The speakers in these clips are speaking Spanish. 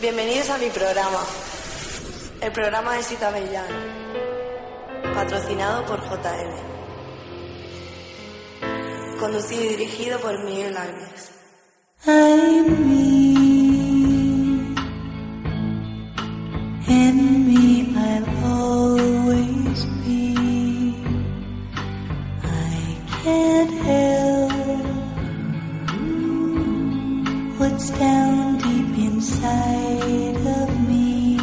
Bienvenidos a mi programa, el programa de Sita Bellán, patrocinado por JM, conducido y dirigido por Miguel help what's down inside of me.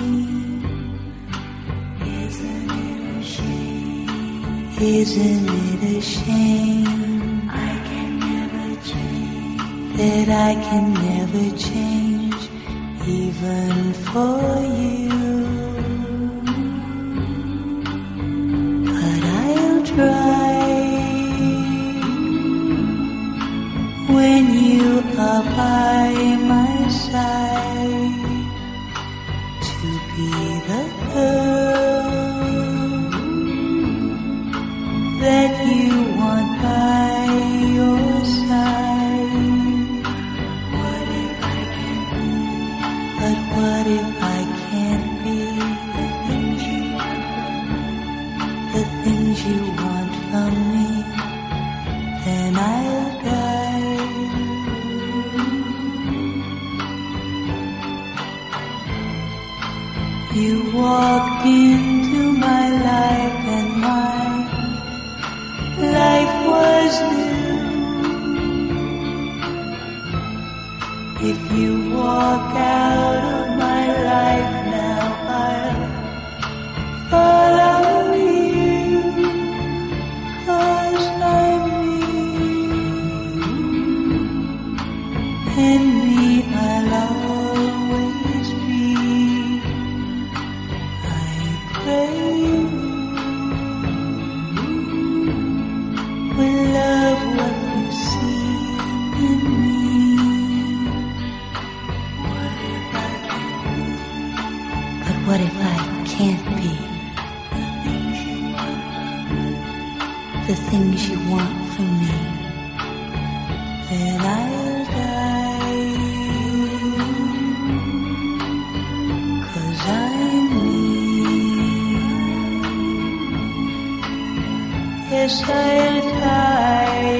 Isn't it a shame? Isn't it a shame? I can never change. That I can never change, even for you. That you want by your side. What if I can't be? But what if I can't be the things you want from me? Then I'll die. You walked into The things you want from me. Then I'll die. Cause I'm me. Yes, I'll die.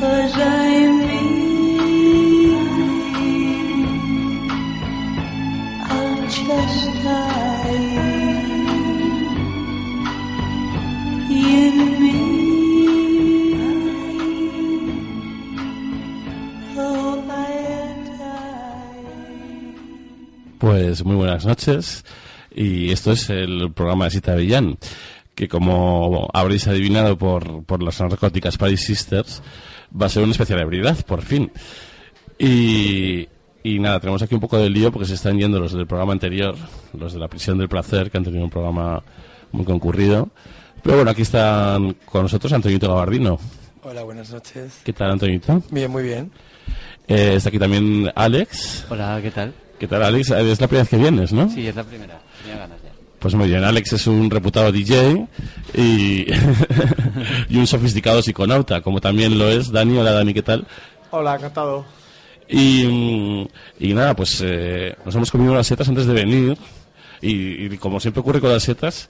Cause I'm me. I'll just die. Pues muy buenas noches y esto es el programa de Sita Villán que como habréis adivinado por, por las narcóticas Paris Sisters va a ser una especial habilidad, por fin. Y, y nada, tenemos aquí un poco de lío porque se están yendo los del programa anterior, los de la prisión del placer, que han tenido un programa muy concurrido. Pero bueno, aquí están con nosotros Antonito Gabardino. Hola, buenas noches. ¿Qué tal, Antonito? Bien, muy bien. Eh, está aquí también Alex. Hola, ¿qué tal? ¿Qué tal, Alex? Es la primera vez que vienes, ¿no? Sí, es la primera. Tenía ganas ya. Pues muy bien, Alex es un reputado DJ y, y un sofisticado psiconauta, como también lo es Dani. Hola Dani, ¿qué tal? Hola, encantado. Y, mm, y nada, pues eh, nos hemos comido unas setas antes de venir y, y como siempre ocurre con las setas,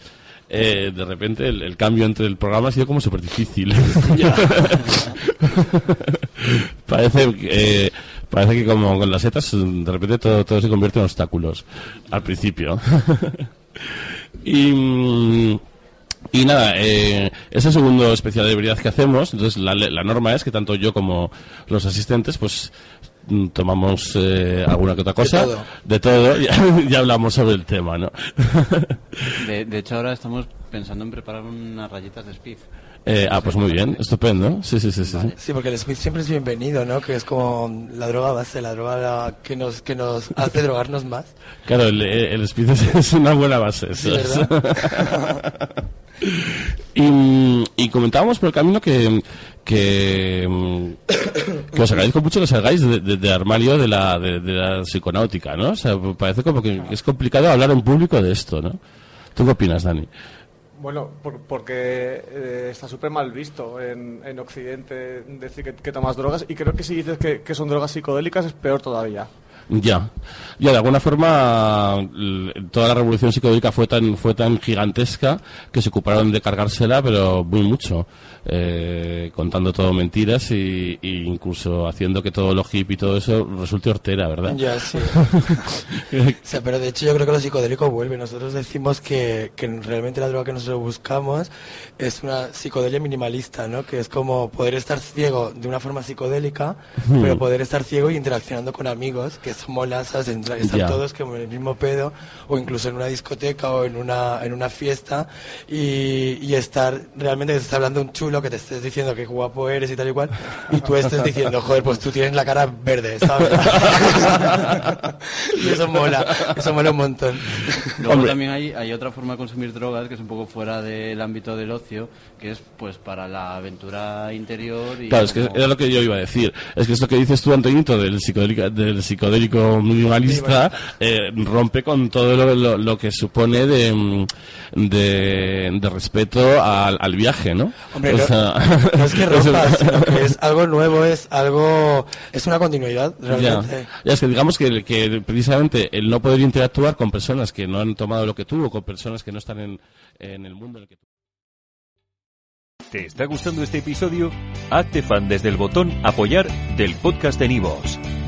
eh, de repente el, el cambio entre el programa ha sido como súper difícil. parece, que, parece que como con las setas de repente todo, todo se convierte en obstáculos al principio. y... mm, y nada, eh, es el segundo especial de habilidad que hacemos. Entonces, la, la norma es que tanto yo como los asistentes, pues mm, tomamos eh, alguna que otra cosa. todo. De todo. Ya, ya hablamos sobre el tema, ¿no? De, de hecho, ahora estamos pensando en preparar unas rayitas de speed. Eh, ah, pues muy bien, estupendo. Sí, sí, sí, sí. sí. Sí, porque el speed siempre es bienvenido, ¿no? Que es como la droga base, la droga la- que nos que nos hace drogarnos más. Claro, el, el speed es, es una buena base. Sí, eso es. ¿verdad? y, y comentábamos por el camino que, que, que os agradezco mucho que salgáis de, de- de armario de la, de, de la psiconáutica, ¿no? O sea, parece como que es complicado hablar en público de esto, ¿no? ¿Tú qué opinas, Dani? Bueno, por- porque eh, está súper mal visto en, en Occidente decir que, que tomas drogas y creo que si dices que, que son drogas psicodélicas es peor todavía. Ya, ya de alguna forma toda la revolución psicodélica fue tan fue tan gigantesca que se ocuparon de cargársela, pero muy mucho, eh, contando todo mentiras y, y incluso haciendo que todo lo hip y todo eso resulte hortera, ¿verdad? Ya, sí. O sea, pero de hecho yo creo que lo psicodélico vuelve. Nosotros decimos que, que realmente la droga que nosotros buscamos es una psicodelia minimalista, ¿no? Que es como poder estar ciego de una forma psicodélica, pero poder estar ciego y interaccionando con amigos, que son. Entra- Están Ya. todos como en el mismo pedo, o incluso en una discoteca o en una, en una fiesta, y, y estar realmente que te está hablando un chulo que te estés diciendo que guapo eres y tal y cual, y tú estés diciendo, joder, pues tú tienes la cara verde, ¿sabes? y eso mola, eso mola un montón. Luego Hombre. también hay, hay otra forma de consumir drogas que es un poco fuera del ámbito del ocio, que es pues para la aventura interior y Claro, es que como- era lo que yo iba a decir. Es que esto que dices tú, Antonito, del psicodélico, del psicodélico minimalista, eh, rompe con todo lo, lo- lo que supone de, mm, de, de respeto al, al viaje, ¿no? Hombre, O no, sea, no es que o sea, rompa, sino que es algo nuevo, es algo, es una continuidad, Ya, realmente. ya es que digamos que, que precisamente el no poder interactuar con personas que no han tomado lo que tú o con personas que no están en, en el mundo en el que tú. ¿Te está gustando este episodio? Hazte fan desde el botón Apoyar del podcast de Nivos.